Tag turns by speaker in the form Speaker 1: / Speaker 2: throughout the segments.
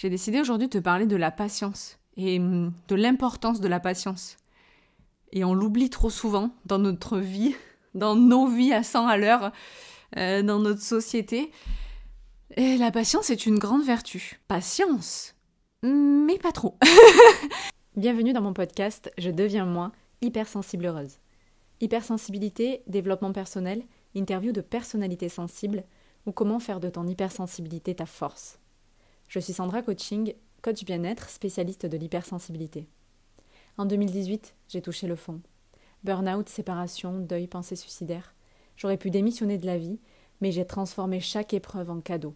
Speaker 1: J'ai décidé aujourd'hui de te parler de la patience et hum, de l'importance de la patience. Et on l'oublie trop souvent dans notre vie, dans nos vies à 100 à l'heure, euh, dans notre société. Et la patience est une grande vertu. Patience, mais pas trop.
Speaker 2: Bienvenue dans mon podcast Je deviens moi, hypersensible heureuse. Hypersensibilité, développement personnel, interview de personnalités sensibles ou comment faire de ton hypersensibilité ta force. Je suis Sandra Coaching, coach bien-être, spécialiste de l'hypersensibilité. En 2018, j'ai touché le fond. Burnout, séparation, deuil, pensée suicidaire. J'aurais pu démissionner de la vie, mais j'ai transformé chaque épreuve en cadeau.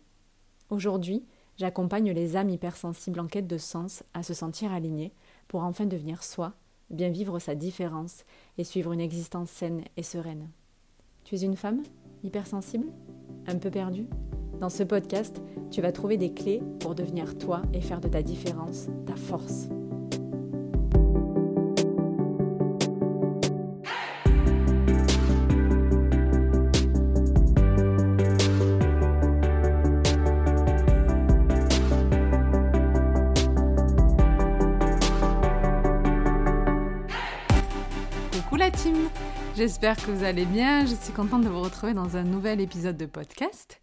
Speaker 2: Aujourd'hui, j'accompagne les âmes hypersensibles en quête de sens à se sentir alignées pour enfin devenir soi, bien vivre sa différence et suivre une existence saine et sereine. Tu es une femme hypersensible? Un peu perdue? Dans ce podcast, tu vas trouver des clés pour devenir toi et faire de ta différence ta force.
Speaker 1: J'espère que vous allez bien. Je suis contente de vous retrouver dans un nouvel épisode de podcast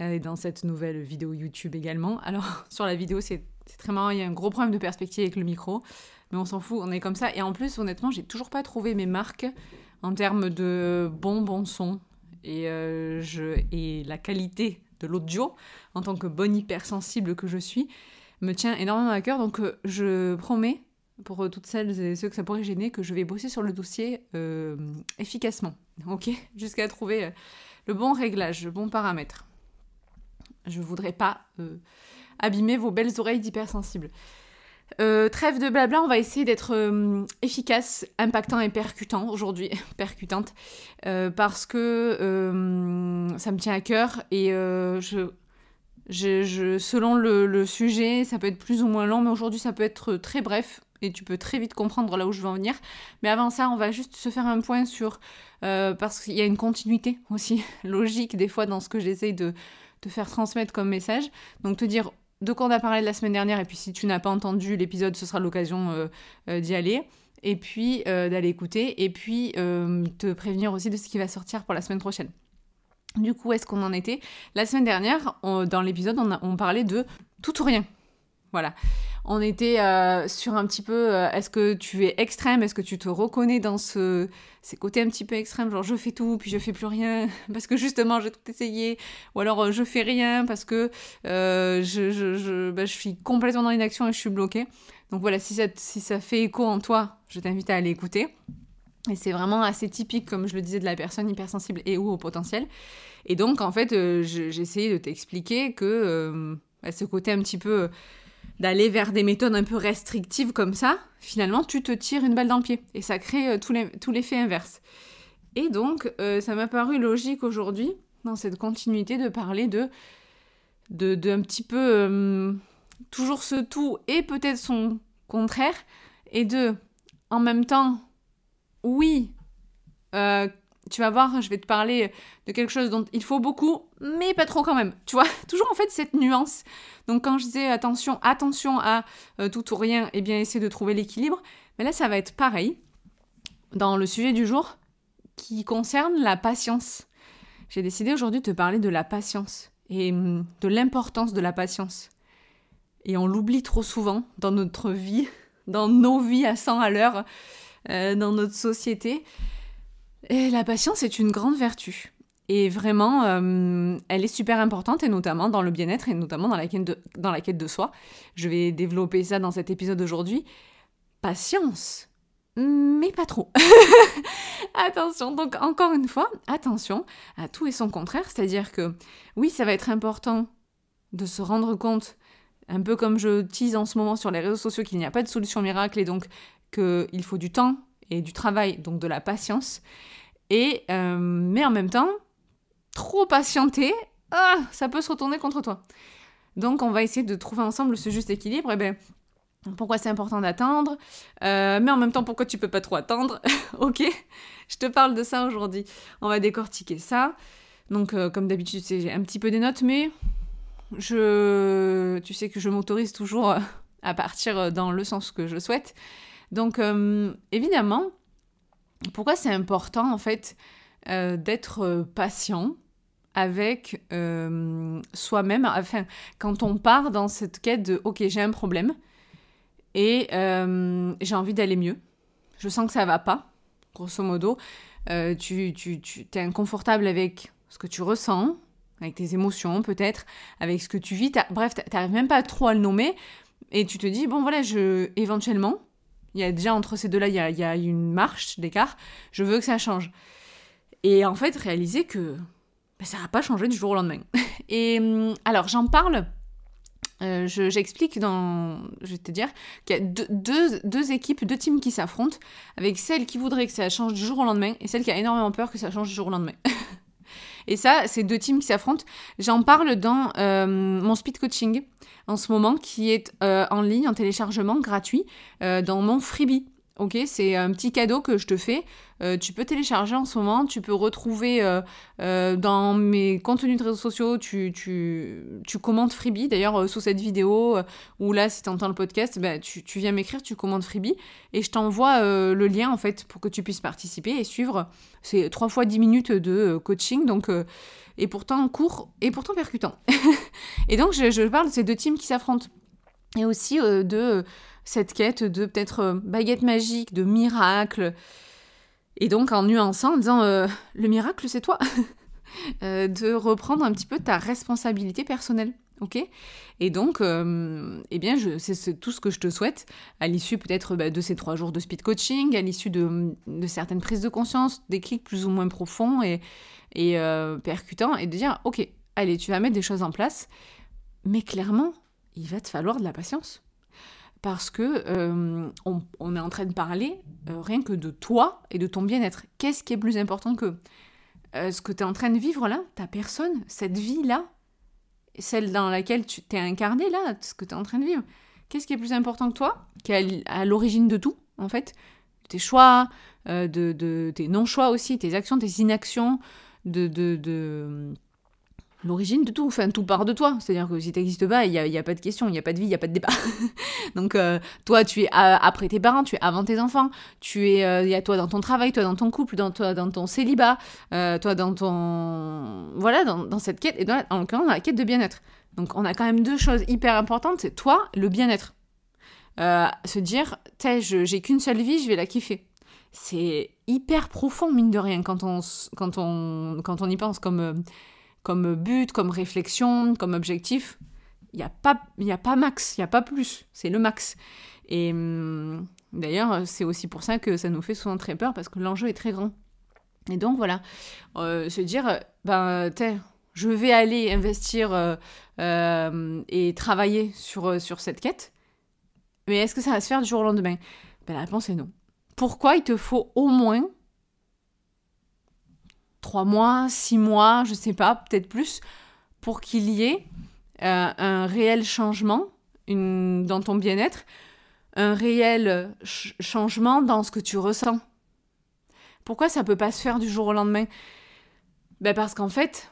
Speaker 1: et dans cette nouvelle vidéo YouTube également. Alors, sur la vidéo, c'est très marrant, il y a un gros problème de perspective avec le micro, mais on s'en fout, on est comme ça. Et en plus, honnêtement, j'ai toujours pas trouvé mes marques en termes de bon, bon son et, euh, et la qualité de l'audio en tant que bonne hypersensible que je suis me tient énormément à cœur. Donc, euh, je promets pour toutes celles et ceux que ça pourrait gêner que je vais bosser sur le dossier euh, efficacement, ok? Jusqu'à trouver le bon réglage, le bon paramètre. Je voudrais pas euh, abîmer vos belles oreilles d'hypersensibles. Euh, trêve de blabla, on va essayer d'être euh, efficace, impactant et percutant aujourd'hui, percutante, parce que ça me tient à cœur et je, selon le, le, sujet, ça peut être plus ou moins long, mais aujourd'hui ça peut être très bref et tu peux très vite comprendre là où je veux en venir. Mais avant ça, on va juste se faire un point sur parce qu'il y a une continuité aussi logique des fois dans ce que j'essaye de te faire transmettre comme message. Donc te dire de quoi on a parlé la semaine dernière, et puis si tu n'as pas entendu l'épisode, ce sera l'occasion euh, euh, d'y aller, et puis euh, d'aller écouter, et puis te prévenir aussi de ce qui va sortir pour la semaine prochaine. Du coup, est-ce qu'on en était? La semaine dernière, dans l'épisode, on, on parlait de tout ou rien. Voilà. On était euh, sur un petit peu, euh, est-ce que tu es extrême? Est-ce que tu te reconnais dans ce, ces côtés un petit peu extrêmes Genre je fais tout, puis je fais plus rien, parce que justement j'ai tout essayé. Ou alors euh, je fais rien parce que bah, je, suis complètement dans l'inaction et je suis bloquée. Donc voilà, si ça, fait écho en toi, je t'invite à aller écouter. Et c'est vraiment assez typique, comme je le disais, de la personne hypersensible et ou au potentiel. Et donc, en fait, j'ai de t'expliquer que bah, ce côté un petit peu d'aller vers des méthodes un peu restrictives comme ça, finalement, tu te tires une balle dans le pied. Et ça crée euh, tout l'effet inverse. Et donc, euh, ça m'a paru logique aujourd'hui, dans cette continuité, de parler de, un petit peu euh, toujours ce tout et peut-être son contraire, et de, en même temps, oui, tu vas voir, je vais te parler de quelque chose dont il faut beaucoup, mais pas trop quand même. Tu vois, toujours en fait cette nuance. Donc quand je disais attention, attention à euh, tout ou rien, et eh bien essayer de trouver l'équilibre. Mais là, ça va être pareil dans le sujet du jour qui concerne la patience. J'ai décidé aujourd'hui de te parler de la patience et hum, de l'importance de la patience. Et on l'oublie trop souvent dans notre vie, dans nos vies à 100 à l'heure, euh, dans notre société. Et la patience est une grande vertu. Et vraiment, euh, elle est super importante, et notamment dans le bien-être, et notamment dans la, quête de, dans la quête de soi. Je vais développer ça dans cet épisode d'aujourd'hui. Patience, mais pas trop. attention, donc encore une fois, attention à tout et son contraire, c'est-à-dire que oui, ça va être important de se rendre compte, un peu comme je tease en ce moment sur les réseaux sociaux, qu'il n'y a pas de solution miracle et donc qu'il faut du temps et du travail, donc de la patience. Et, euh, mais en même temps, trop patienter, ah, ça peut se retourner contre toi. Donc on va essayer de trouver ensemble ce juste équilibre. Et eh ben, pourquoi c'est important d'attendre, euh, mais en même temps pourquoi tu peux pas trop attendre? ok, je te parle de ça aujourd'hui. On va décortiquer ça. Donc euh, comme d'habitude, j'ai un petit peu des notes, mais je, tu sais que je m'autorise toujours à partir dans le sens que je souhaite. Donc, évidemment, pourquoi c'est important en fait d'être patient avec soi-même, enfin, quand on part dans cette quête de ok, j'ai un problème et j'ai envie d'aller mieux, je sens que ça va pas, grosso modo, tu, tu, tu es inconfortable avec ce que tu ressens, avec tes émotions peut-être, avec ce que tu vis. Bref, tu n'arrives même pas trop à le nommer. Et tu te dis, bon voilà, je éventuellement, il y a déjà entre ces deux-là, il y a, une marche d'écart, je veux que ça change. Et en fait, réaliser que bah, ça n'a pas changé du jour au lendemain. Et hum, alors, j'en parle euh, j'explique dans. Je vais te dire qu'il y a deux, deux, équipes, deux teams qui s'affrontent, avec celle qui voudrait que ça change du jour au lendemain et celle qui a énormément peur que ça change du jour au lendemain. Et ça, c'est deux teams qui s'affrontent. J'en parle dans euh, mon speed coaching en ce moment, qui est euh, en ligne, en téléchargement gratuit, euh, dans mon freebie. Ok, c'est un petit cadeau que je te fais. Euh, tu peux télécharger en ce moment, tu peux retrouver euh, euh, dans mes contenus de réseaux sociaux, tu, tu, tu commentes Freebie. D'ailleurs, sous cette vidéo, ou là, si tu entends le podcast, bah, tu, tu, viens m'écrire, tu commandes Freebie, et je t'envoie le lien, en fait, pour que tu puisses participer et suivre. C'est trois fois 10 minutes de coaching, donc, et pourtant court, et pourtant percutant. et donc, je, je parle de ces deux teams qui s'affrontent. Et aussi de cette quête de peut-être euh, baguette magique, de miracle. Et donc en nuançant, en disant euh, le miracle c'est toi. Euh, de reprendre un petit peu ta responsabilité personnelle. Ok? Et donc, eh bien, c'est tout ce que je te souhaite à l'issue peut-être bah, de ces trois jours de speed coaching, à l'issue de, certaines prises de conscience, des clics plus ou moins profonds et, et percutants, et de dire, ok, allez, tu vas mettre des choses en place, mais clairement, il va te falloir de la patience parce que euh, on, est en train de parler euh, rien que de toi et de ton bien-être. Qu'est-ce qui est plus important que euh, ce que tu es en train de vivre là, ta personne, cette vie-là, celle dans laquelle tu t'es incarné là, ce que tu es en train de vivre? Qu'est-ce qui est plus important que toi, qui est à l'origine de tout, en fait? Tes choix, de, tes non-choix aussi, tes actions, tes inactions, de l'origine de tout, enfin tout part de toi. C'est-à-dire que si tu n'existes pas, il n'y a, a, pas de question, il n'y a pas de vie, il n'y a pas de débat. Donc euh, toi, tu es après tes parents, tu es avant tes enfants, tu es, il y a toi dans ton travail, toi dans ton couple, dans, toi, dans ton célibat, euh, toi dans ton... Voilà, dans, cette quête, et dans, en l'occurrence dans la quête de bien-être. Donc on a quand même deux choses hyper importantes, c'est toi, le bien-être. Euh, se dire, j'ai qu'une seule vie, je vais la kiffer. C'est hyper profond, mine de rien, quand on, quand on, quand on y pense comme comme but, comme réflexion, comme objectif. Il n'y a, pas, a pas max, il n'y a pas plus, c'est le max. Et hum, d'ailleurs, c'est aussi pour ça que ça nous fait souvent très peur, parce que l'enjeu est très grand. Et donc voilà, euh, se dire, ben, je vais aller investir euh, euh, et travailler sur, sur cette quête, mais est-ce que ça va se faire du jour au lendemain? Ben, La réponse est non. Pourquoi il te faut au moins trois mois, six mois, je sais pas, peut-être plus, pour qu'il y ait euh, un réel changement dans ton bien-être, un réel changement dans ce que tu ressens. Pourquoi ça peut pas se faire du jour au lendemain? Ben Parce qu'en fait,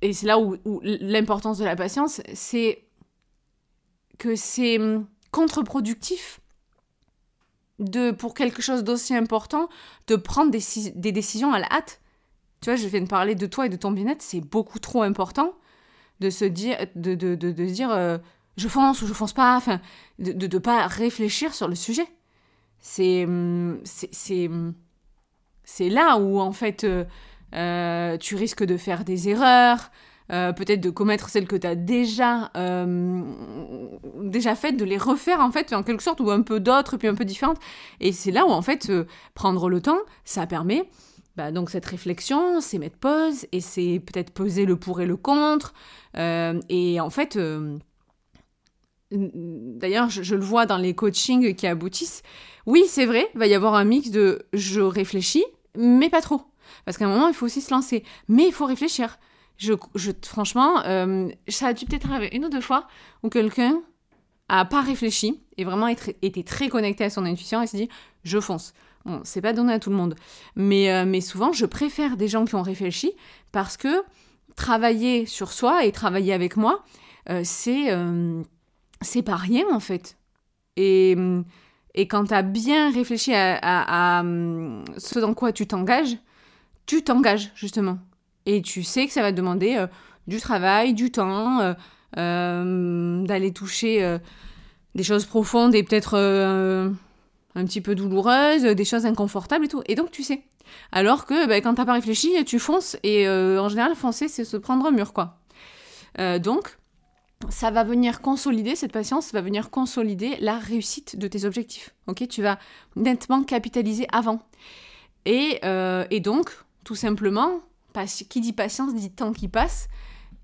Speaker 1: et c'est là où, où l'importance de la patience, c'est que c'est hum, contre-productif de, pour quelque chose d'aussi important, de prendre des, décisions à la hâte. Tu vois, je viens de parler de toi et de ton bien-être, c'est beaucoup trop important de se dire, de, de, de, de dire euh, je fonce ou je fonce pas, enfin, de ne pas réfléchir sur le sujet. C'est hum, c'est hum, c'est là où, en fait, euh, euh, tu risques de faire des erreurs, euh, peut-être de commettre celles que tu as déjà, euh, déjà faites, de les refaire en fait, en quelque sorte, ou un peu d'autres, puis un peu différentes. Et c'est là où en fait, euh, prendre le temps, ça permet bah, donc cette réflexion, c'est mettre pause, et c'est peut-être poser le pour et le contre. et en fait, d'ailleurs, je, je, le vois dans les coachings qui aboutissent. Oui, c'est vrai, va y avoir un mix de je réfléchis, mais pas trop. Parce qu'à un moment, il faut aussi se lancer. Mais il faut réfléchir. Je, franchement, euh, ça a dû peut-être arriver une ou deux fois où quelqu'un a pas réfléchi et vraiment été très connecté à son intuition et s'est dit je fonce. Bon, c'est pas donné à tout le monde, mais, euh, souvent je préfère des gens qui ont réfléchi parce que travailler sur soi et travailler avec moi, c'est c'est pas rien en fait. Et, et quand tu as bien réfléchi à, ce dans quoi tu t'engages, tu t'engages justement. Et tu sais que ça va te demander du travail, du temps, d'aller toucher des choses profondes et peut-être un petit peu douloureuses, des choses inconfortables et tout. Et donc tu sais. Alors que ben, quand t'as pas réfléchi, tu fonces et euh, en général foncer c'est se prendre un mur quoi. Euh, donc ça va venir consolider cette patience, va venir consolider la réussite de tes objectifs. Ok, tu vas nettement capitaliser avant. Et, euh, et donc tout simplement, qui dit patience dit temps qui passe.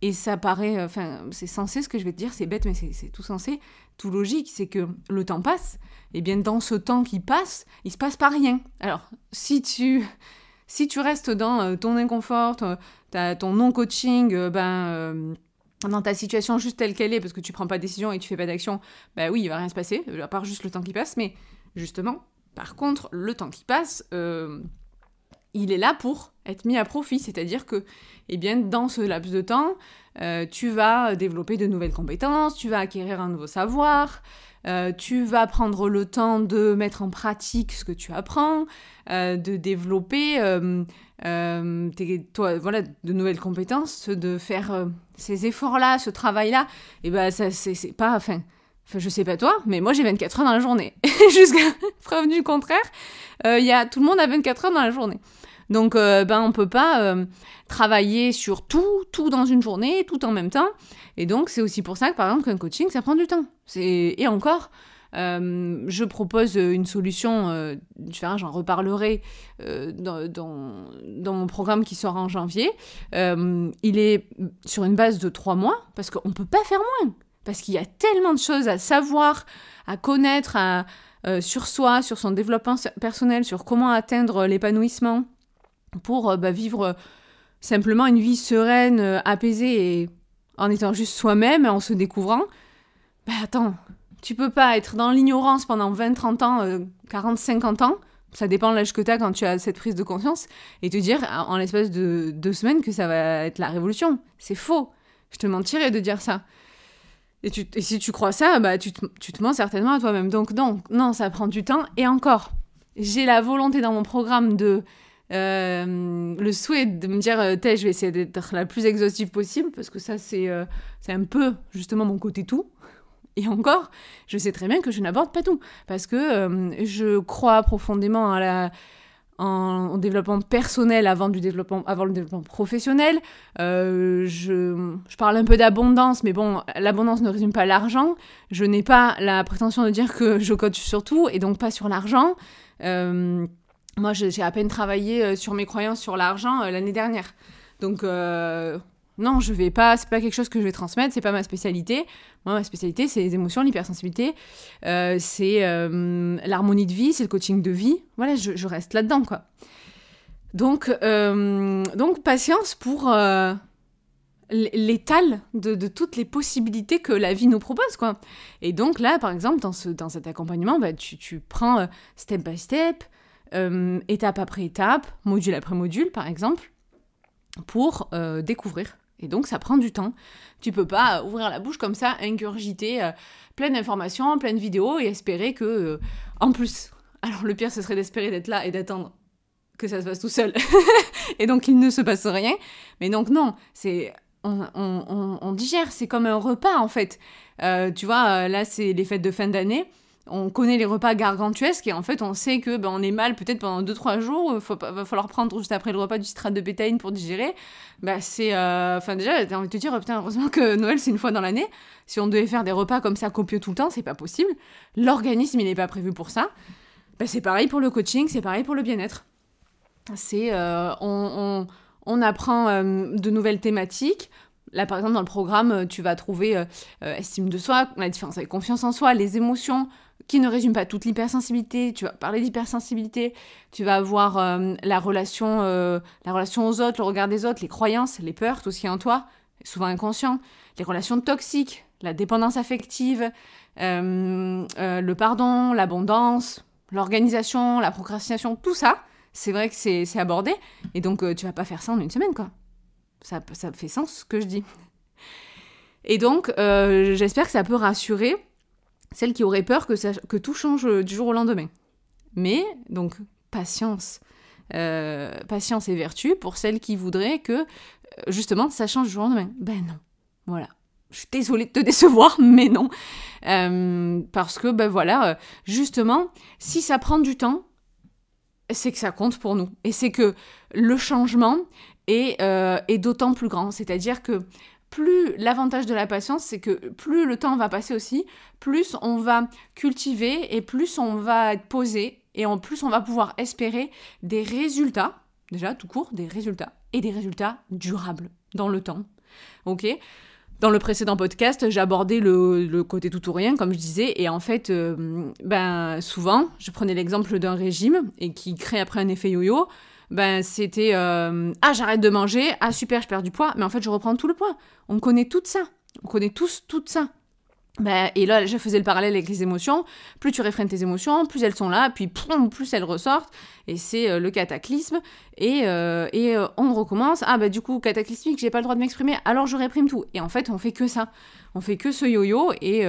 Speaker 1: Et ça paraît, enfin, c'est censé ce que je vais te dire, c'est bête, mais c'est tout censé, tout logique, c'est que le temps passe, et bien dans ce temps qui passe, il se passe pas rien. Alors, si tu, si tu restes dans euh, ton inconfort, ton, non-coaching, euh, ben, euh, dans ta situation juste telle qu'elle est, parce que tu prends pas de décision et tu fais pas d'action, ben oui, il va rien se passer, à part juste le temps qui passe, mais justement, par contre, le temps qui passe, il est là pour être mis à profit, c'est-à-dire que, eh bien, dans ce laps de temps, euh, tu vas développer de nouvelles compétences, tu vas acquérir un nouveau savoir, euh, tu vas prendre le temps de mettre en pratique ce que tu apprends, euh, de développer toi, voilà, de nouvelles compétences, de faire ces efforts-là, ce travail-là. Et ben, ça, c'est pas, enfin, Enfin, je sais pas toi, mais moi j'ai 24 heures dans la journée. Jusqu'à preuve du contraire, il y a, tout le monde a 24 heures dans la journée. Donc, euh, ben, on peut pas euh, travailler sur tout, tout dans une journée, tout en même temps. Et donc, c'est aussi pour ça que, par exemple, qu'un coaching, ça prend du temps. Et encore, euh, je propose une solution différente, j'en reparlerai dans, dans, mon programme qui sort en janvier. il est sur une base de trois mois, parce qu'on ne peut pas faire moins. Parce qu'il y a tellement de choses à savoir, à connaître sur soi, sur son développement personnel, sur comment atteindre l'épanouissement pour euh, bah, vivre euh, simplement une vie sereine, euh, apaisée et en étant juste soi-même, en se découvrant. Bah attends, tu peux pas être dans l'ignorance pendant 20, 30 ans, 40, 50 ans, ça dépend de l'âge que tu as quand tu as cette prise de conscience, et te dire en l'espace de deux semaines que ça va être la révolution. C'est faux. Je te mentirais de dire ça. Et, et si tu crois ça, bah tu te, mens certainement à toi-même. Donc non, ça prend du temps. Et encore, j'ai la volonté dans mon programme de euh, le souhait de me dire, euh, je vais essayer d'être la plus exhaustive possible, parce que ça, c'est euh, un peu justement mon côté tout. Et encore, je sais très bien que je n'aborde pas tout, parce que je crois profondément à la, en, développement personnel avant, du développement, avant le développement professionnel. je, je, parle un peu d'abondance, mais bon, l'abondance ne résume pas l'argent. Je n'ai pas la prétention de dire que je coach sur tout, et donc pas sur l'argent. Moi, j'ai à peine travaillé euh, sur mes croyances sur l'argent euh, l'année dernière. Donc, euh, non, je vais pas, c'est pas quelque chose que je vais transmettre, c'est pas ma spécialité. Moi, ma spécialité, c'est les émotions, l'hypersensibilité, c'est l'harmonie de vie, c'est le coaching de vie. Voilà, je, reste là-dedans, quoi. Donc, donc patience pour l'étal de, de, toutes les possibilités que la vie nous propose, quoi. Et donc là, par exemple, dans, ce, dans cet accompagnement, bah, tu, tu prends step by step, euh, étape après étape, module après module par exemple, pour euh, découvrir. Et donc ça prend du temps. Tu peux pas ouvrir la bouche comme ça, ingurgiter euh, plein d'informations, plein de vidéos et espérer que, en plus, alors le pire ce serait d'espérer d'être là et d'attendre que ça se passe tout seul. et donc il ne se passe rien. Mais donc non, c'est on, on, digère, c'est comme un repas en fait. tu vois, là c'est les fêtes de fin d'année on connaît les repas gargantuesques et en fait on sait que ben, on est mal peut-être pendant 2-3 jours, il va falloir prendre juste après le repas du citrate de bétaïne pour digérer. Bah c'est... Euh, enfin déjà, j'ai envie de te dire, putain, heureusement que Noël c'est une fois dans l'année. Si on devait faire des repas comme ça copieux tout le temps, c'est pas possible. L'organisme il n'est pas prévu pour ça. Bah, c'est pareil pour le coaching, c'est pareil pour le bien-être. C'est... Euh, on, on, apprend euh, de nouvelles thématiques, Là, par exemple, dans le programme, tu vas trouver estime de soi, la différence avec confiance en soi, les émotions, qui ne résume pas toute l'hypersensibilité. Tu vas parler d'hypersensibilité, tu vas avoir euh, la, relation, euh, la relation aux autres, le regard des autres, les croyances, les peurs, tout ce qui est en toi, souvent inconscient, les relations toxiques, la dépendance affective, euh, le pardon, l'abondance, l'organisation, la procrastination, tout ça, c'est vrai que c'est abordé. Et donc, tu vas pas faire ça en une semaine, quoi. Ça, ça fait sens ce que je dis. Et donc, euh, j'espère que ça peut rassurer celles qui auraient peur que, tout change du jour au lendemain. Mais, donc, patience. Euh, patience et vertu pour celles qui voudraient que, justement, ça change du jour au lendemain. Ben non. Voilà. Je suis désolée de te décevoir, mais non. Euh, parce que, ben voilà, justement, si ça prend du temps, c'est que ça compte pour nous. Et c'est que le changement est, est d'autant plus grand. C'est-à-dire que plus l'avantage de la patience, c'est que plus le temps va passer aussi, plus on va cultiver et plus on va être posé et en plus on va pouvoir espérer des résultats, déjà tout court, des résultats et des résultats durables dans le temps. Ok? Dans le précédent podcast, j'ai abordé le, côté tout ou rien, comme je disais, et en fait, euh, ben souvent, je prenais l'exemple d'un régime et qui crée après un effet yo-yo ben c'était euh, ah j'arrête de manger, ah super je perds du poids, mais en fait je reprends tout le poids. On connaît tout ça, on connaît tous tout ça. Ben, et là, je faisais le parallèle avec les émotions. Plus tu réfrènes tes émotions, plus elles sont là, puis plus elles ressortent. Et c'est euh, le cataclysme. Et, euh, et on recommence. Ah, bah du coup, cataclysmique, j'ai pas le droit de m'exprimer, alors je réprime tout. Et en fait, on fait que ça. On fait que ce yo-yo. Et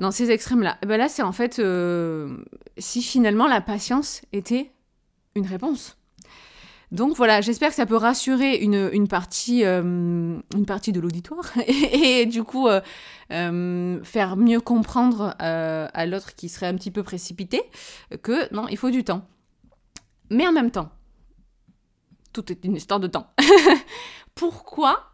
Speaker 1: dans ces extrêmes-là, ben là, c'est en fait si finalement la patience était une réponse. Donc voilà, j'espère que ça peut rassurer une, partie, euh, partie de l'auditoire et, du coup euh, euh, faire mieux comprendre à l'autre qui serait un petit peu précipité que non, il faut du temps. Mais en même temps, tout est une histoire de temps. Pourquoi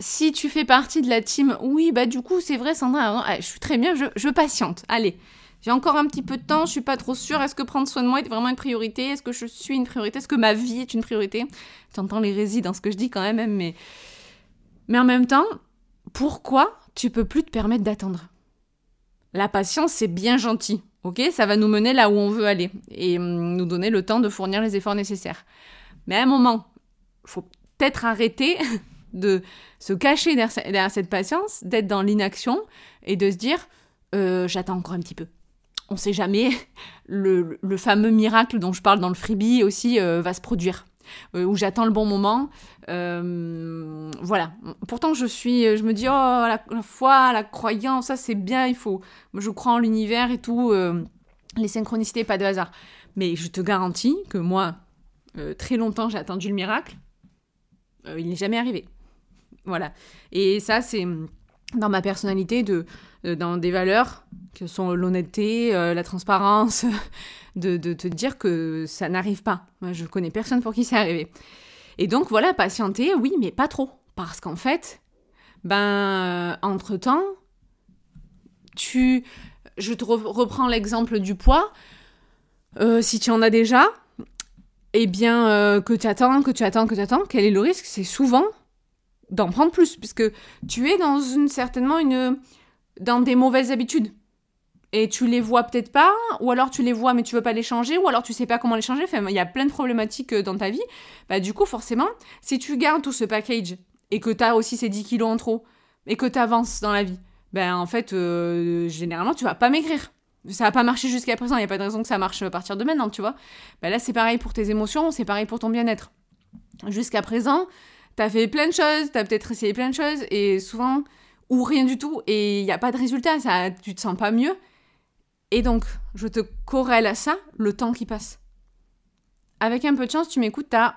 Speaker 1: si tu fais partie de la team, oui, bah du coup, c'est vrai, Sandra, je suis très bien, je, je patiente. Allez, j'ai encore un petit peu de temps, je suis pas trop sûre. Est-ce que prendre soin de moi est vraiment une priorité? Est-ce que je suis une priorité? Est-ce que ma vie est une priorité? J'entends l'hérésie dans ce que je dis quand même, mais... Mais en même temps, pourquoi tu peux plus te permettre d'attendre? La patience, c'est bien gentil, ok? Ça va nous mener là où on veut aller et hum, nous donner le temps de fournir les efforts nécessaires. Mais à un moment, faut peut-être arrêter de se cacher derrière cette patience, d'être dans l'inaction et de se dire euh, j'attends encore un petit peu on sait jamais, le, fameux miracle dont je parle dans le freebie aussi euh, va se produire. Euh, où j'attends le bon moment. Euh, voilà. Pourtant, je suis, je me dis, oh, la, foi, la croyance, ça c'est bien, il faut. Je crois en l'univers et tout, les synchronicités, pas de hasard. Mais je te garantis que moi, très longtemps, j'ai attendu le miracle. il n'est jamais arrivé. Voilà. Et ça, c'est dans ma personnalité, de, dans des valeurs que sont l'honnêteté, euh, la transparence, de, te dire que ça n'arrive pas. Moi, je connais personne pour qui c'est arrivé. Et donc voilà, patienter, oui, mais pas trop. Parce qu'en fait, ben, euh, entre-temps, tu... Je te reprends l'exemple du poids. Euh, si tu en as déjà, eh bien, que tu attends, que tu attends, que tu attends, quel est le risque? C'est souvent d'en prendre plus, puisque tu es dans une certainement une dans des mauvaises habitudes. Et tu les vois peut-être pas, ou alors tu les vois mais tu veux pas les changer, ou alors tu sais pas comment les changer. Il y a plein de problématiques euh, dans ta vie. Bah, du coup, forcément, si tu gardes tout ce package et que tu as aussi ces 10 kilos en trop, et que tu avances dans la vie, ben en fait, euh, généralement, tu vas pas maigrir. Ça va pas marcher jusqu'à présent, il n'y a pas de raison que ça marche à partir de maintenant, tu vois. Ben là, c'est pareil pour tes émotions, c'est pareil pour ton bien-être. Jusqu'à présent, t'as fait plein de choses, t'as peut-être essayé plein de choses, et souvent, ou rien du tout, et il n'y a pas de résultat, ça, tu te sens pas mieux. Et donc, je te corrèle à ça le temps qui passe. Avec un peu de chance, tu m'écoutes, t'as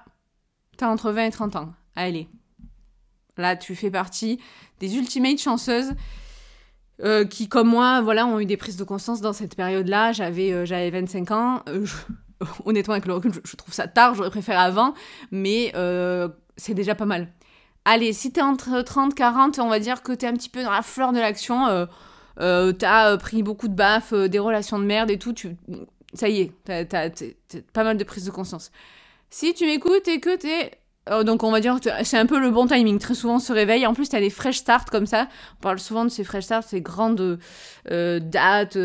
Speaker 1: as entre 20 et 30 ans. Allez. Là, tu fais partie des ultimates chanceuses euh, qui, comme moi, voilà, ont eu des prises de conscience dans cette période-là. J'avais euh, j'avais 25 ans. Euh, honnêtement, avec le recul, je, trouve ça tard, j'aurais préféré avant, mais c'est déjà pas mal. Allez, si t'es entre 30 et 40, on va dire que t'es un petit peu dans la fleur de l'action, euh, euh, t'as euh, pris beaucoup de baffes, des relations de merde et tout, ça y est, t'as, t'as, pas mal de prise de conscience. Si tu m'écoutes et que t'es... donc on va dire que c'est un peu le bon timing. Très souvent on se réveille. En plus t'as des fresh starts comme ça. On parle souvent de ces fresh starts, ces grandes dates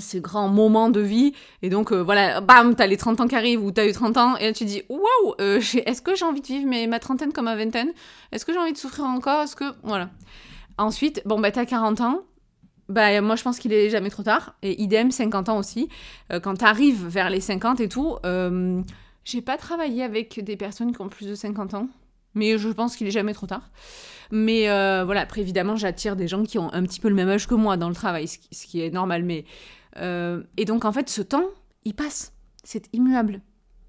Speaker 1: ces grands moments de vie. Et donc, euh, voilà, bam, t'as les 30 ans qui arrivent ou t'as eu 30 ans. Et là, tu dis, waouh, euh, est-ce que j'ai envie de vivre ma trentaine comme ma vingtaine? Est-ce que j'ai envie de souffrir encore? Est-ce que. Voilà. Ensuite, bon, bah, t'as 40 ans. Bah, moi, je pense qu'il est jamais trop tard. Et idem, 50 ans aussi. Euh, quand t'arrives vers les 50 et tout, j'ai pas travaillé avec des personnes qui ont plus de 50 ans. Mais je pense qu'il est jamais trop tard. Mais euh, voilà, après évidemment, j'attire des gens qui ont un petit peu le même âge que moi dans le travail, ce qui, est normal. Mais euh, et donc en fait, ce temps, il passe. C'est immuable.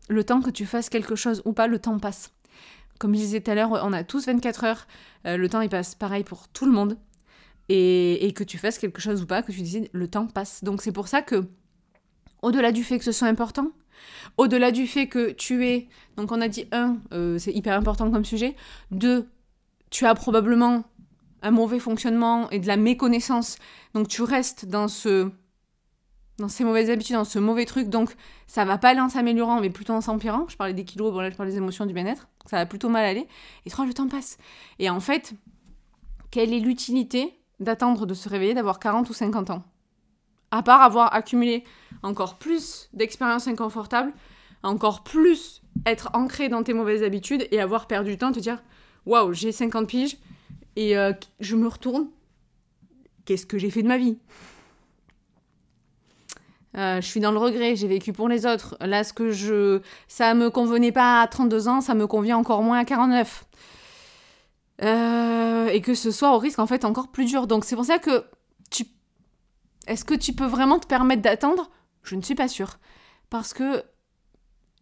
Speaker 1: Le temps que tu fasses quelque chose ou pas, le temps passe. Comme je disais tout à l'heure, on a tous 24 heures. Euh, le temps, il passe pareil pour tout le monde. Et, et, que tu fasses quelque chose ou pas, que tu décides, le temps passe. Donc c'est pour ça que, au-delà du fait que ce soit important, au-delà du fait que tu es, donc on a dit un, euh, c'est hyper important comme sujet, deux, tu as probablement un mauvais fonctionnement et de la méconnaissance, donc tu restes dans ce dans ces mauvaises habitudes, dans ce mauvais truc, donc ça va pas aller en s'améliorant, mais plutôt en s'empirant. Je parlais des kilos, bon là je parle des émotions, du bien-être, ça va plutôt mal aller. Et trois, le temps passe. Et en fait, quelle est l'utilité d'attendre de se réveiller, d'avoir 40 ou 50 ans? À part avoir accumulé encore plus d'expériences inconfortables, encore plus être ancré dans tes mauvaises habitudes et avoir perdu du temps, te dire waouh, j'ai 50 piges et euh, je me retourne. Qu'est-ce que j'ai fait de ma vie? Euh, je suis dans le regret, j'ai vécu pour les autres. Là, ce que je. Ça me convenait pas à 32 ans, ça me convient encore moins à 49. Euh, et que ce soit au risque, en fait, encore plus dur. Donc, c'est pour ça que. Est-ce que tu peux vraiment te permettre d'attendre? Je ne suis pas sûre. Parce que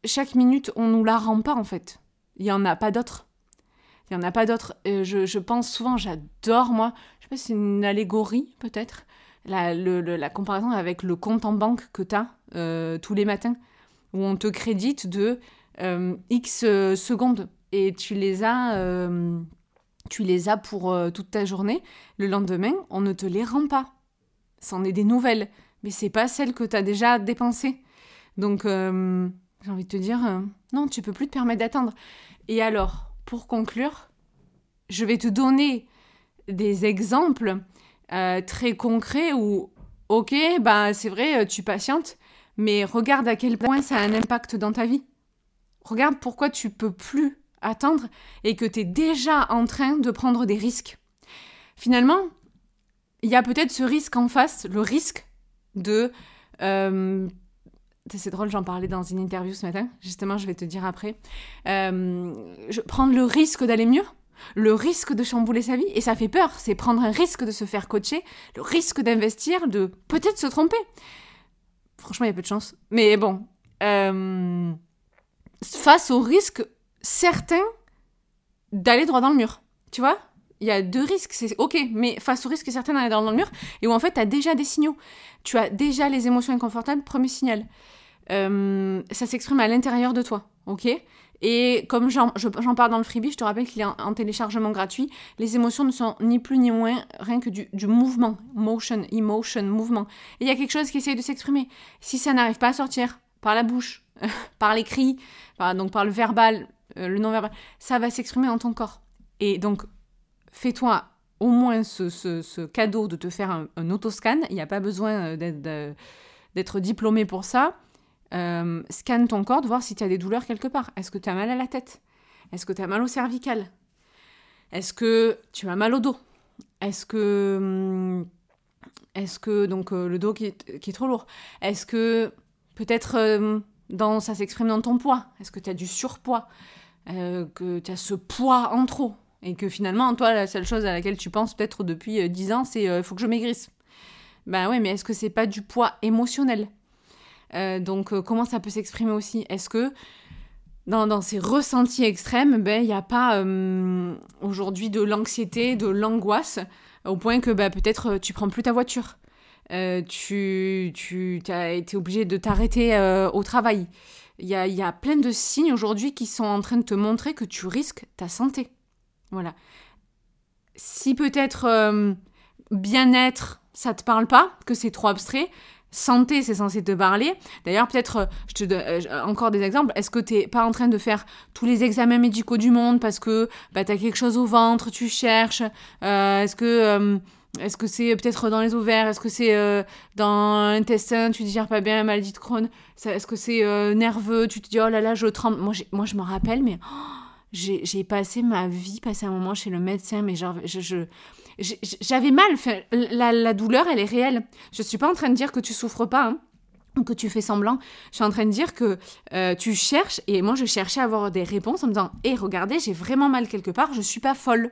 Speaker 1: chaque minute, on nous la rend pas en fait. Il n'y en a pas d'autres. Il n'y en a pas d'autres. Je, pense souvent, j'adore moi, je sais pas si c'est une allégorie peut-être, la, la, comparaison avec le compte en banque que tu as euh, tous les matins, où on te crédite de euh, X euh, secondes et tu les as, tu les as pour toute ta journée. Le lendemain, on ne te les rend pas. C'en est des nouvelles mais c'est pas celle que tu as déjà dépensée. Donc, euh, j'ai envie de te dire, euh, non, tu peux plus te permettre d'attendre. Et alors, pour conclure, je vais te donner des exemples euh, très concrets où, ok, bah, c'est vrai, tu patientes, mais regarde à quel point ça a un impact dans ta vie. Regarde pourquoi tu peux plus attendre et que tu es déjà en train de prendre des risques. Finalement, il y a peut-être ce risque en face, le risque de... Euh, c'est drôle, j'en parlais dans une interview ce matin, justement, je vais te dire après. Euh, prendre le risque d'aller mieux, le risque de chambouler sa vie, et ça fait peur, c'est prendre un risque de se faire coacher, le risque d'investir, de peut-être se tromper. Franchement, il y a peu de chance. Mais bon, euh, face au risque certain d'aller droit dans le mur, tu vois? Il y a deux risques, c'est ok, mais face au risque certain d'aller dans le mur, et où en fait, tu as déjà des signaux. Tu as déjà les émotions inconfortables, premier signal. Euh, ça s'exprime à l'intérieur de toi, ok? Et comme j'en parle dans le freebie, je te rappelle qu'il est en, téléchargement gratuit. Les émotions ne sont ni plus ni moins rien que du, mouvement, motion, emotion, mouvement. Et il y a quelque chose qui essaye de s'exprimer. Si ça n'arrive pas à sortir par la bouche, par les cris, donc par le verbal, euh, le non-verbal, ça va s'exprimer dans ton corps. Et donc, fais-toi au moins ce, cadeau de te faire un, autoscan. Il n'y a pas besoin euh, d'être diplômé pour ça. Euh, scanne ton corps, de voir si tu as des douleurs quelque part. Est-ce que tu as mal à la tête? Est-ce que tu as mal au cervical? Est-ce que tu as mal au dos? Est-ce que. Hum, est-ce que. Donc, euh, le dos qui est, trop lourd? Est-ce que. Peut-être. ça s'exprime dans ton poids? Est-ce que tu as du surpoids? Que tu as ce poids en trop? Et que finalement, toi, la seule chose à laquelle tu penses peut-être depuis 10 euh, ans, c'est euh, faut que je maigrisse. Ben ouais, mais est-ce que c'est pas du poids émotionnel? Euh, Donc, comment ça peut s'exprimer aussi? Est-ce que dans, ces ressentis extrêmes, ben, il n'y a pas aujourd'hui de l'anxiété, de l'angoisse, au point que ben, peut-être tu prends plus ta voiture? tu, tu as été obligé de t'arrêter au travail. Il y a, y a plein de signes aujourd'hui qui sont en train de te montrer que tu risques ta santé. Voilà. Si peut-être euh, bien-être, ça te parle pas, que c'est trop abstrait, santé, c'est censé te parler. D'ailleurs, peut-être, euh, je te donne euh, encore des exemples. Est-ce que tu n'es pas en train de faire tous les examens médicaux du monde parce que bah, tu as quelque chose au ventre, tu cherches Est-ce que est-ce que c'est peut-être dans les ovaires Est-ce que c'est dans l'intestin Tu digères pas bien la maladie de Crohn Est-ce que c'est nerveux Tu te dis oh là là, je tremble. Moi, moi je me rappelle, mais oh, j'ai passé ma vie, passé un moment chez le médecin, mais je, j'avais mal. la, douleur, elle est réelle. Je suis pas en train de dire que tu souffres pas. Hein. que tu fais semblant. Je suis en train de dire que euh, tu cherches, et moi je cherchais à avoir des réponses en me disant Hé, regardez, j'ai vraiment mal quelque part, je suis pas folle.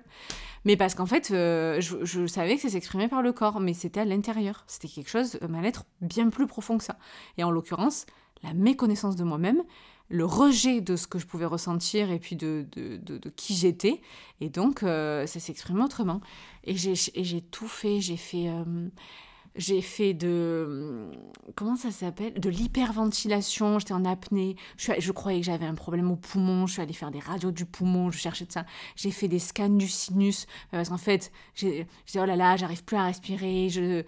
Speaker 1: Mais parce qu'en fait, euh, je, savais que ça s'exprimait par le corps, mais c'était à l'intérieur. C'était quelque chose, un mal-être bien plus profond que ça. Et en l'occurrence, la méconnaissance de moi-même, le rejet de ce que je pouvais ressentir et puis de, de, qui j'étais. Et donc, euh, ça s'exprime autrement. Et j'ai tout fait. J'ai fait j'ai fait de. Comment ça s'appelle? De l'hyperventilation. J'étais en apnée. Je, je croyais que j'avais un problème au poumon. Je suis allée faire des radios du poumon. Je cherchais de ça. J'ai fait des scans du sinus. Parce qu'en fait, j'ai dit oh là là, j'arrive plus à respirer. Je...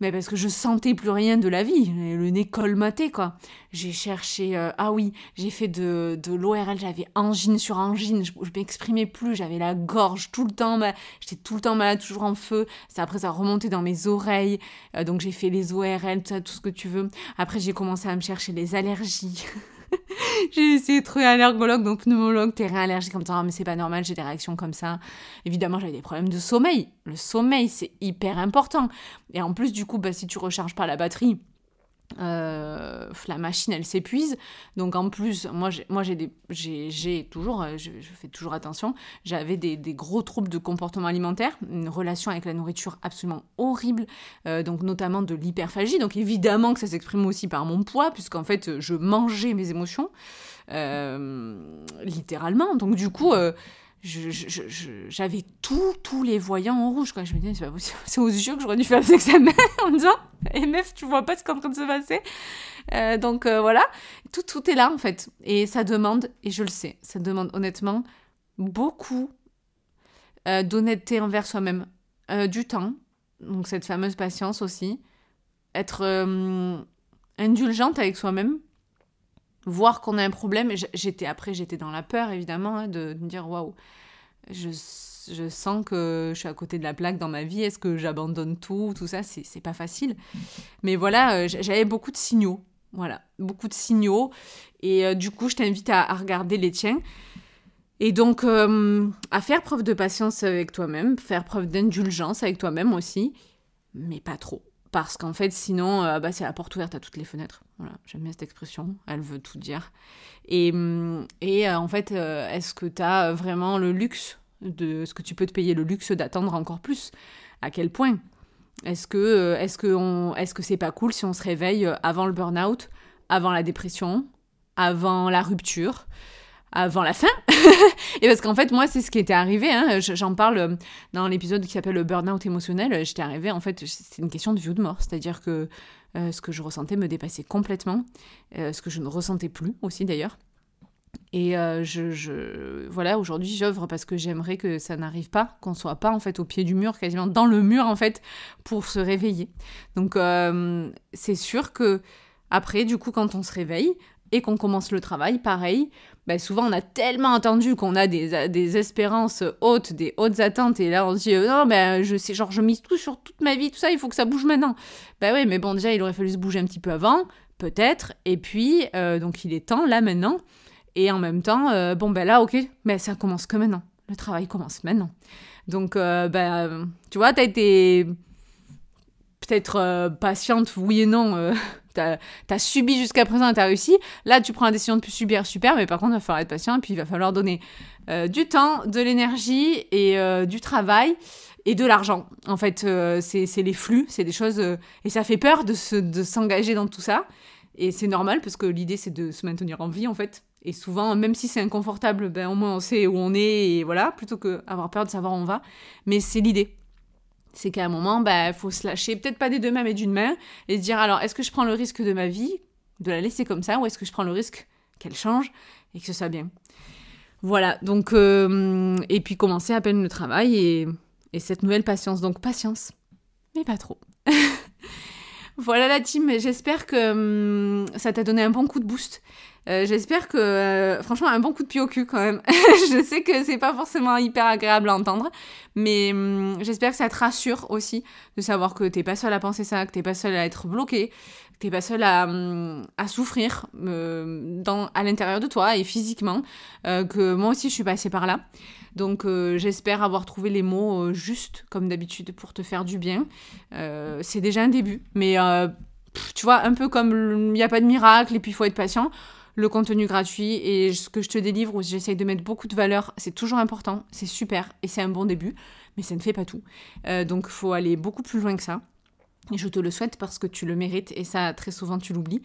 Speaker 1: Mais parce que je sentais plus rien de la vie. Le nez colmaté, quoi. J'ai cherché. Euh, ah oui, j'ai fait de, de l'ORL. J'avais angine sur angine. Je, je m'exprimais plus. J'avais la gorge tout le temps. J'étais tout le temps malade, toujours en feu. Ça, après, ça remontait dans mes oreilles. Euh, donc j'ai fait les ORL, tout, tout ce que tu veux. Après j'ai commencé à me chercher les allergies. j'ai essayé de trouver un allergologue, donc pneumologue, terrain allergique, comme ça, mais c'est pas normal, j'ai des réactions comme ça. Évidemment, j'avais des problèmes de sommeil. Le sommeil, c'est hyper important. Et en plus, du coup, bah, si tu recharges pas la batterie, euh, la machine elle s'épuise. Donc en plus moi j'ai toujours euh, je, fais toujours attention j'avais des, gros troubles de comportement alimentaire une relation avec la nourriture absolument horrible euh, donc notamment de l'hyperphagie. Donc évidemment que ça s'exprime aussi par mon poids puisqu'en fait je mangeais mes émotions littéralement. Donc du coup j'avais tous tous les voyants en rouge. Quoi. Je me disais, c'est aux yeux que j'aurais dû faire sa mère en me disant, et meuf, tu vois pas ce qui est en train de se passer. Euh, donc euh, voilà, tout, tout est là en fait. Et ça demande, et je le sais, ça demande honnêtement beaucoup euh, d'honnêteté envers soi-même, du temps, donc cette fameuse patience aussi, être indulgente avec soi-même voir qu'on a un problème. J'étais après, j'étais dans la peur évidemment hein, de, me dire waouh, je, je, sens que je suis à côté de la plaque dans ma vie. Est-ce que j'abandonne tout, tout ça, c'est pas facile. Mais voilà, euh, j'avais beaucoup de signaux, voilà, beaucoup de signaux. Et euh, du coup, je t'invite à, regarder les tiens. Et donc, euh, à faire preuve de patience avec toi-même, faire preuve d'indulgence avec toi-même aussi, mais pas trop. Parce qu'en fait, sinon, euh, bah, c'est la porte ouverte à toutes les fenêtres. Voilà, j'aime bien cette expression, elle veut tout dire. Et, mm, et euh, en fait, euh, est-ce que tu as vraiment le luxe de ce que tu peux te payer le luxe d'attendre encore plus? À quel point? Est-ce que est-ce que est-ce que c'est pas cool si on se réveille avant le burn-out, avant la dépression, avant la rupture? Avant la fin. et parce qu'en fait, moi, c'est ce qui était arrivé. Hein. J'en parle euh, dans l'épisode qui s'appelle le burn-out émotionnel. J'étais arrivée, en fait, c'est une question de vie de mort. C'est-à-dire que euh, ce que je ressentais me dépassait complètement. Euh, ce que je ne ressentais plus aussi, d'ailleurs. Et je, voilà, aujourd'hui, j'œuvre parce que j'aimerais que ça n'arrive pas, qu'on soit pas en fait au pied du mur, quasiment dans le mur en fait, pour se réveiller. Donc c'est sûr que après, du coup, quand on se réveille et qu'on commence le travail, pareil, bah, souvent on a tellement entendu qu'on a des, des, espérances hautes, des hautes attentes, et là on se dit non, ben je sais, genre je mise tout sur toute ma vie, tout ça, il faut que ça bouge maintenant. Bah oui, mais bon, déjà il aurait fallu se bouger un petit peu avant, peut-être, et puis euh, donc il est temps là maintenant, et en même temps, euh, bon ben là ok, mais ça commence que maintenant, le travail commence maintenant. Donc bah, tu vois, t'as été peut-être patiente, oui et non t'as as subi jusqu'à présent et t'as réussi. Là, tu prends la décision de plus subir, super, mais par contre, il va falloir être patient et puis il va falloir donner euh, du temps, de l'énergie et euh, du travail et de l'argent. En fait, euh, c'est les flux, c'est des choses. et ça fait peur de s'engager dans tout ça. Et c'est normal parce que l'idée, c'est de se maintenir en vie, en fait. Et souvent, même si c'est inconfortable, ben, au moins on sait où on est et voilà, plutôt qu'avoir peur de savoir où on va. Mais c'est l'idée c'est qu'à un moment, il bah, faut se lâcher, peut-être pas des deux mains, mais d'une main, et se dire alors, est-ce que je prends le risque de ma vie, de la laisser comme ça, ou est-ce que je prends le risque qu'elle change et que ce soit bien? Voilà, donc, euh, et puis commencer à peine le travail et, et cette nouvelle patience. Donc, patience, mais pas trop. voilà la team, j'espère que hum, ça t'a donné un bon coup de boost. Euh, j'espère que, euh, franchement, un bon coup de pied au cul quand même. je sais que c'est pas forcément hyper agréable à entendre, mais hum, j'espère que ça te rassure aussi de savoir que t'es pas seul à penser ça, que t'es pas seul à être bloqué, que t'es pas seul à, hum, à souffrir euh, à l'intérieur de toi et physiquement, que moi aussi je suis passée par là. Donc j'espère avoir trouvé les mots justes, comme d'habitude, pour te faire du bien. c'est déjà un début, mais tu vois, un peu comme il n'y a pas de miracle et puis il faut être patient. Le contenu gratuit et ce que je te délivre, j'essaye de mettre beaucoup de valeur, c'est toujours important, c'est super et c'est un bon début, mais ça ne fait pas tout. Euh, donc il faut aller beaucoup plus loin que ça. Et je te le souhaite parce que tu le mérites et ça, très souvent, tu l'oublies.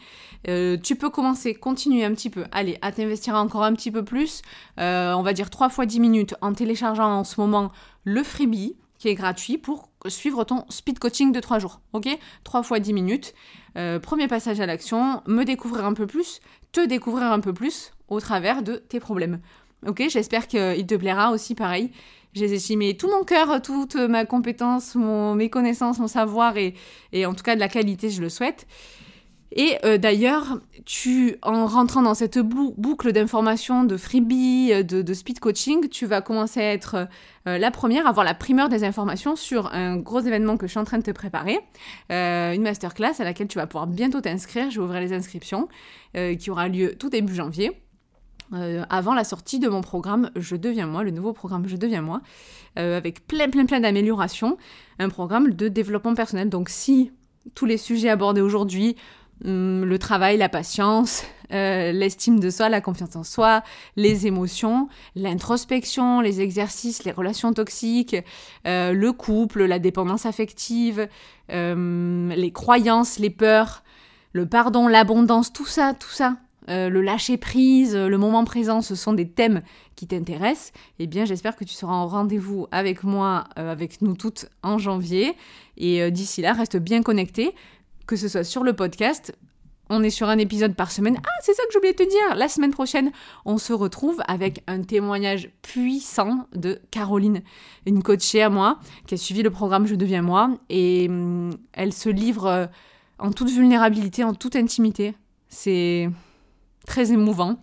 Speaker 1: Euh, tu peux commencer, continuer un petit peu, allez, à t'investir encore un petit peu plus, euh, on va dire 3 fois 10 minutes en téléchargeant en ce moment le freebie qui est gratuit pour suivre ton speed coaching de 3 jours. Ok? 3 fois 10 minutes. Euh, premier passage à l'action, me découvrir un peu plus, te découvrir un peu plus au travers de tes problèmes. Ok? J'espère qu'il te plaira aussi pareil. J'ai estimé tout mon cœur, toute ma compétence, mon, mes connaissances, mon savoir et, et en tout cas de la qualité, je le souhaite. Et euh, d'ailleurs, tu, en rentrant dans cette boucle d'informations, de freebie, euh, de, speed coaching, tu vas commencer à être euh, la première à avoir la primeur des informations sur un gros événement que je suis en train de te préparer, une masterclass à laquelle tu vas pouvoir bientôt t'inscrire. Je vais ouvrir les inscriptions, qui aura lieu tout début janvier. avant la sortie de mon programme Je deviens moi, le nouveau programme Je deviens moi, avec plein plein plein d'améliorations, un programme de développement personnel. Donc si tous les sujets abordés aujourd'hui le travail, la patience, euh, l'estime de soi, la confiance en soi, les émotions, l'introspection, les exercices, les relations toxiques, euh, le couple, la dépendance affective, euh, les croyances, les peurs, le pardon, l'abondance, tout ça, tout ça. le lâcher prise, le moment présent, ce sont des thèmes qui t'intéressent. Eh bien, j'espère que tu seras en rendez-vous avec moi, avec nous toutes en janvier. Et d'ici là, reste bien connecté que ce soit sur le podcast. On est sur un épisode par semaine. Ah, c'est ça que j'oubliais de te dire. La semaine prochaine, on se retrouve avec un témoignage puissant de Caroline, une coachée à moi, qui a suivi le programme Je deviens moi. Et hum, elle se livre euh, en toute vulnérabilité, en toute intimité. C'est très émouvant.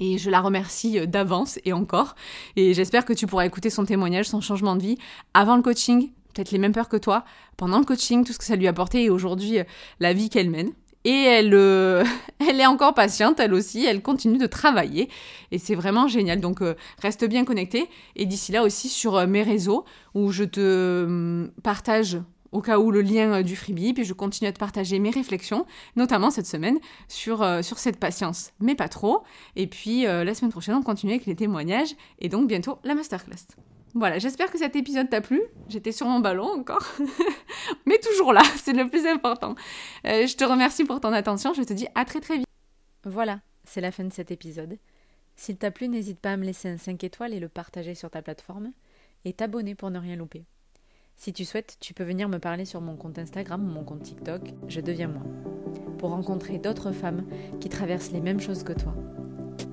Speaker 1: Et je la remercie euh, d'avance et encore. Et j'espère que tu pourras écouter son témoignage, son changement de vie avant le coaching, peut-être les mêmes peurs que toi, pendant le coaching, tout ce que ça lui a apporté et aujourd'hui euh, la vie qu'elle mène. Et elle, euh, elle est encore patiente, elle aussi, elle continue de travailler. Et c'est vraiment génial. Donc euh, reste bien connecté. Et d'ici là aussi sur mes réseaux où je te hum, partage au cas où le lien du freebie, puis je continue à te partager mes réflexions, notamment cette semaine, sur, sur cette patience, mais pas trop. Et puis la semaine prochaine, on continue avec les témoignages et donc bientôt la masterclass. Voilà, j'espère que cet épisode t'a plu. J'étais sur mon ballon encore, mais toujours là, c'est le plus important. Euh, je te remercie pour ton attention, je te dis à très très vite.
Speaker 2: Voilà, c'est la fin de cet épisode. S'il t'a plu, n'hésite pas à me laisser un 5 étoiles et le partager sur ta plateforme, et t'abonner pour ne rien louper. Si tu souhaites, tu peux venir me parler sur mon compte Instagram ou mon compte TikTok, je deviens moi, pour rencontrer d'autres femmes qui traversent les mêmes choses que toi.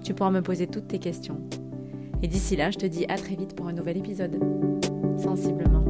Speaker 2: Tu pourras me poser toutes tes questions et d'ici là, je te dis à très vite pour un nouvel épisode. Sensiblement.